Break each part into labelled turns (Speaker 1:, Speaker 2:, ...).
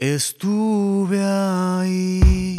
Speaker 1: Estuve ahí.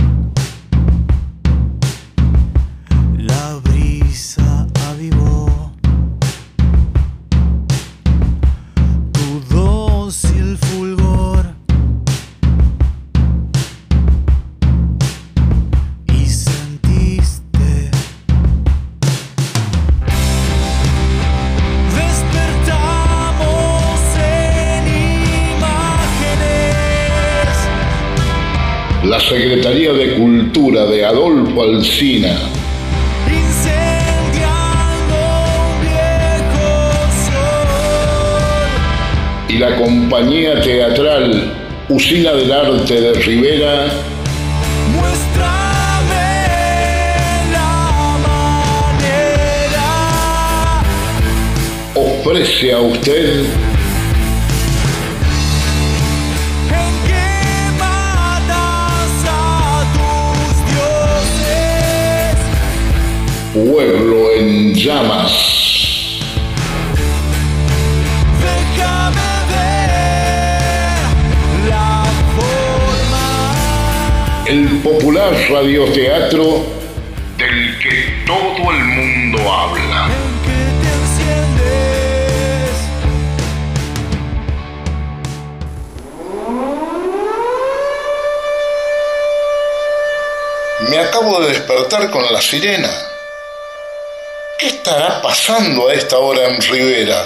Speaker 2: Secretaría de Cultura de Adolfo Alsina. Y la compañía teatral Usina del Arte de Rivera.
Speaker 1: La manera.
Speaker 2: Ofrece a usted Pueblo en Llamas. El popular radioteatro del que todo el mundo habla. Me acabo de despertar con la sirena. ¿Qué estará pasando a esta hora en Rivera?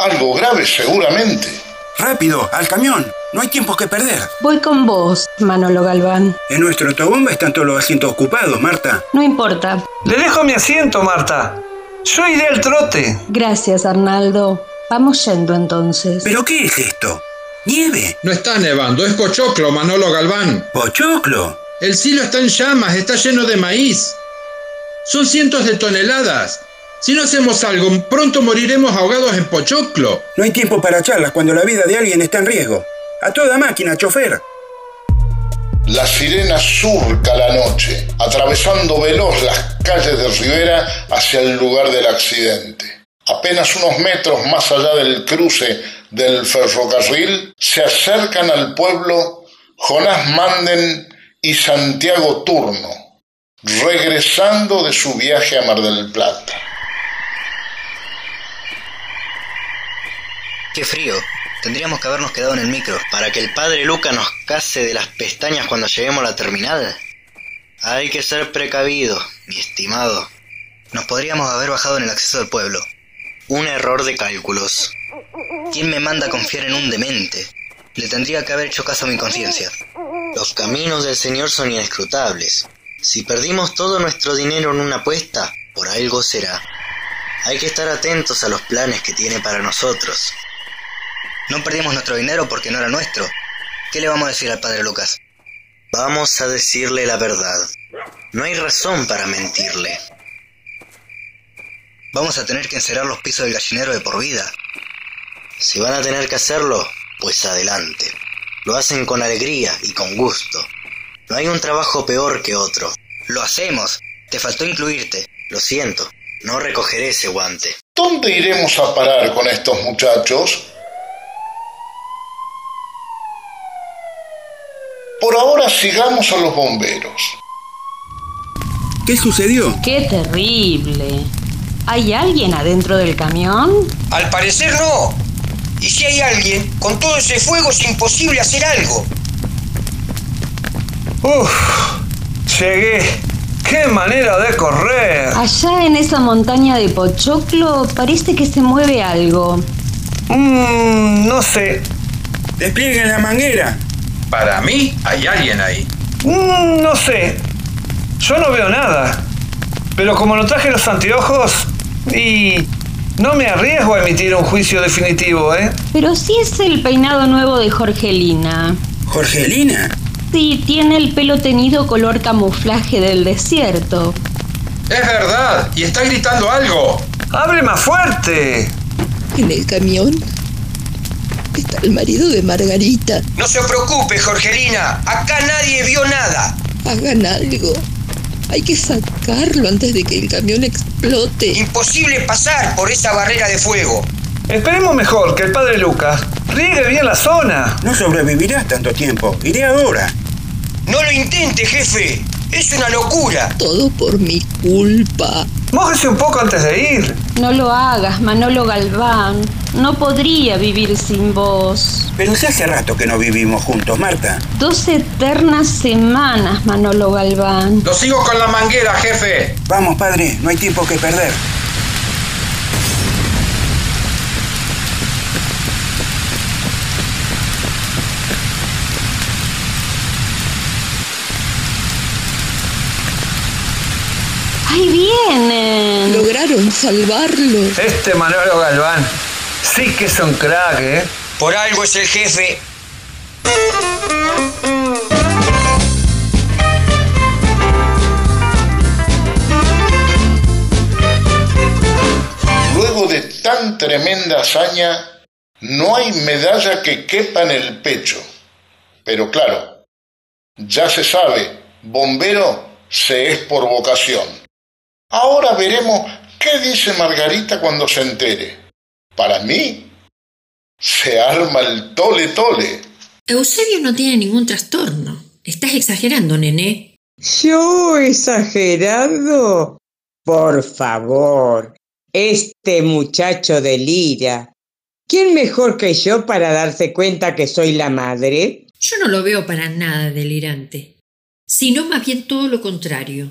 Speaker 2: Algo grave seguramente.
Speaker 3: Rápido, al camión. No hay tiempo que perder.
Speaker 4: Voy con vos, Manolo Galván.
Speaker 3: En nuestro autobomba están todos los asientos ocupados, Marta.
Speaker 4: No importa.
Speaker 5: Le dejo mi asiento, Marta. Yo iré al trote.
Speaker 4: Gracias, Arnaldo. Vamos yendo entonces.
Speaker 3: ¿Pero qué es esto? ¿Nieve?
Speaker 6: No está nevando, es pochoclo, Manolo Galván.
Speaker 3: ¿Pochoclo?
Speaker 6: El cielo está en llamas, está lleno de maíz. Son cientos de toneladas. Si no hacemos algo, pronto moriremos ahogados en pochoclo.
Speaker 3: No hay tiempo para charlas cuando la vida de alguien está en riesgo. A toda máquina, chofer.
Speaker 2: La sirena surca la noche, atravesando veloz las calles de Rivera hacia el lugar del accidente. Apenas unos metros más allá del cruce del ferrocarril, se acercan al pueblo Jonás Manden y Santiago Turno, regresando de su viaje a Mar del Plata.
Speaker 7: Qué frío. Tendríamos que habernos quedado en el micro para que el padre Luca nos case de las pestañas cuando lleguemos a la terminal. Hay que ser precavido, mi estimado. Nos podríamos haber bajado en el acceso del pueblo. Un error de cálculos. ¿Quién me manda a confiar en un demente? Le tendría que haber hecho caso a mi conciencia. Los caminos del Señor son inescrutables. Si perdimos todo nuestro dinero en una apuesta, por algo será. Hay que estar atentos a los planes que tiene para nosotros. No perdimos nuestro dinero porque no era nuestro. ¿Qué le vamos a decir al padre Lucas? Vamos a decirle la verdad. No hay razón para mentirle. Vamos a tener que encerrar los pisos del gallinero de por vida. Si van a tener que hacerlo, pues adelante. Lo hacen con alegría y con gusto. No hay un trabajo peor que otro. Lo hacemos. Te faltó incluirte. Lo siento. No recogeré ese guante.
Speaker 2: ¿Dónde iremos a parar con estos muchachos? Por ahora sigamos a los bomberos.
Speaker 3: ¿Qué sucedió?
Speaker 4: ¡Qué terrible! ¿Hay alguien adentro del camión?
Speaker 8: Al parecer no. Y si hay alguien, con todo ese fuego es imposible hacer algo.
Speaker 5: Uf, llegué. ¡Qué manera de correr!
Speaker 4: Allá en esa montaña de Pochoclo parece que se mueve algo.
Speaker 5: Mmm, no sé.
Speaker 3: Desplieguen la manguera.
Speaker 6: Para mí, hay alguien ahí.
Speaker 5: Mm, no sé. Yo no veo nada. Pero como no traje los anteojos y no me arriesgo a emitir un juicio definitivo, ¿eh?
Speaker 4: Pero sí es el peinado nuevo de Jorgelina.
Speaker 3: ¿Jorgelina?
Speaker 4: Sí, tiene el pelo tenido color camuflaje del desierto.
Speaker 6: Es verdad, y está gritando algo.
Speaker 5: ¡Hable más fuerte!
Speaker 9: En el camión está el marido de Margarita.
Speaker 8: No se preocupe, Jorgelina. Acá nadie vio nada.
Speaker 9: Hagan algo. Hay que sacarlo antes de que el camión explote.
Speaker 8: Imposible pasar por esa barrera de fuego.
Speaker 5: Esperemos mejor que el padre Lucas riegue bien la zona.
Speaker 3: No sobrevivirás tanto tiempo. Iré ahora.
Speaker 8: No lo intente, jefe. Es una locura.
Speaker 9: Todo por mi culpa.
Speaker 5: Mójese un poco antes de ir.
Speaker 4: No lo hagas, Manolo Galván. No podría vivir sin vos.
Speaker 3: Pero si hace rato que no vivimos juntos, Marta.
Speaker 4: Dos eternas semanas, Manolo Galván.
Speaker 6: Lo sigo con la manguera, jefe.
Speaker 3: Vamos, padre, no hay tiempo que perder.
Speaker 4: ¡Ahí vienen!
Speaker 9: Lograron salvarlo.
Speaker 5: Este Manolo Galván sí que es un crack, ¿eh?
Speaker 8: Por algo es el jefe.
Speaker 2: Luego de tan tremenda hazaña, no hay medalla que quepa en el pecho. Pero claro, ya se sabe, bombero se es por vocación. Ahora veremos qué dice Margarita cuando se entere. Para mí, se arma el tole tole.
Speaker 10: Eusebio no tiene ningún trastorno. Estás exagerando, nené.
Speaker 11: ¿Yo exagerado? Por favor, este muchacho delira. ¿Quién mejor que yo para darse cuenta que soy la madre?
Speaker 10: Yo no lo veo para nada delirante, sino más bien todo lo contrario.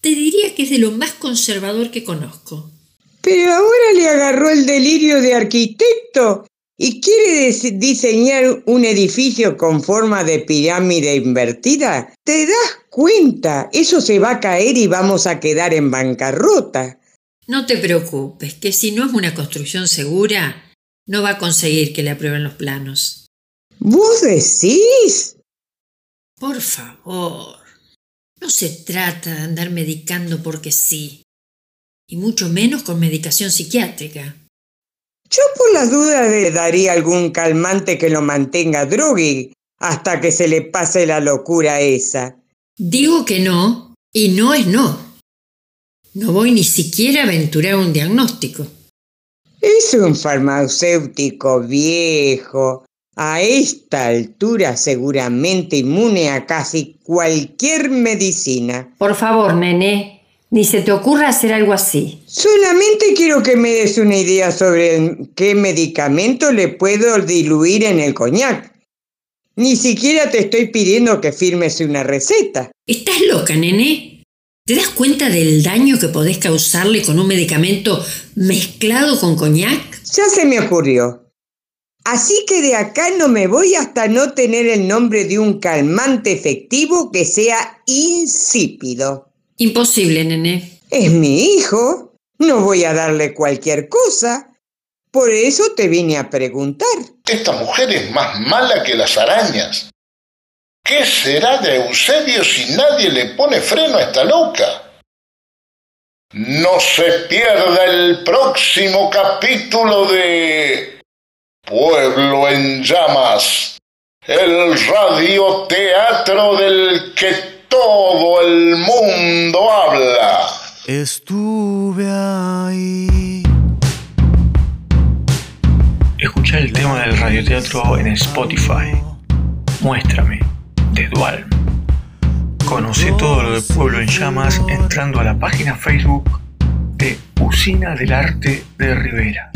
Speaker 10: Te diría que es de lo más conservador que conozco.
Speaker 11: Pero ahora le agarró el delirio de arquitecto y quiere diseñar un edificio con forma de pirámide invertida. ¿Te das cuenta? Eso se va a caer y vamos a quedar en bancarrota.
Speaker 10: No te preocupes, que si no es una construcción segura, no va a conseguir que le aprueben los planos.
Speaker 11: ¿Vos decís?
Speaker 10: Por favor, no se trata de andar medicando porque sí, y mucho menos con medicación psiquiátrica.
Speaker 11: Yo por las dudas le daría algún calmante que lo mantenga drogui hasta que se le pase la locura esa.
Speaker 10: Digo que no, y no es no. No voy ni siquiera a aventurar un diagnóstico.
Speaker 11: Es un farmacéutico viejo, a esta altura seguramente inmune a casi cualquier medicina.
Speaker 10: Por favor, nené, ni se te ocurra hacer algo así.
Speaker 11: Solamente quiero que me des una idea sobre qué medicamento le puedo diluir en el coñac. Ni siquiera te estoy pidiendo que firmes una receta.
Speaker 10: ¿Estás loca, nené? ¿Te das cuenta del daño que podés causarle con un medicamento mezclado con coñac?
Speaker 11: Ya se me ocurrió. Así que de acá no me voy hasta no tener el nombre de un calmante efectivo que sea insípido.
Speaker 10: Imposible, nené.
Speaker 11: Es mi hijo. No voy a darle cualquier cosa. Por eso te vine a preguntar.
Speaker 2: Esta mujer es más mala que las arañas. ¿Qué será de Eusebio si nadie le pone freno a esta loca? No se pierda el próximo capítulo de Pueblo en llamas, el radioteatro del que todo el mundo habla.
Speaker 1: Estuve ahí.
Speaker 12: Escucha el tema del radioteatro en Spotify. Muéstrame, de Dual. Conoce todo lo de Pueblo en Llamas entrando a la página Facebook de Usina del Arte de Rivera.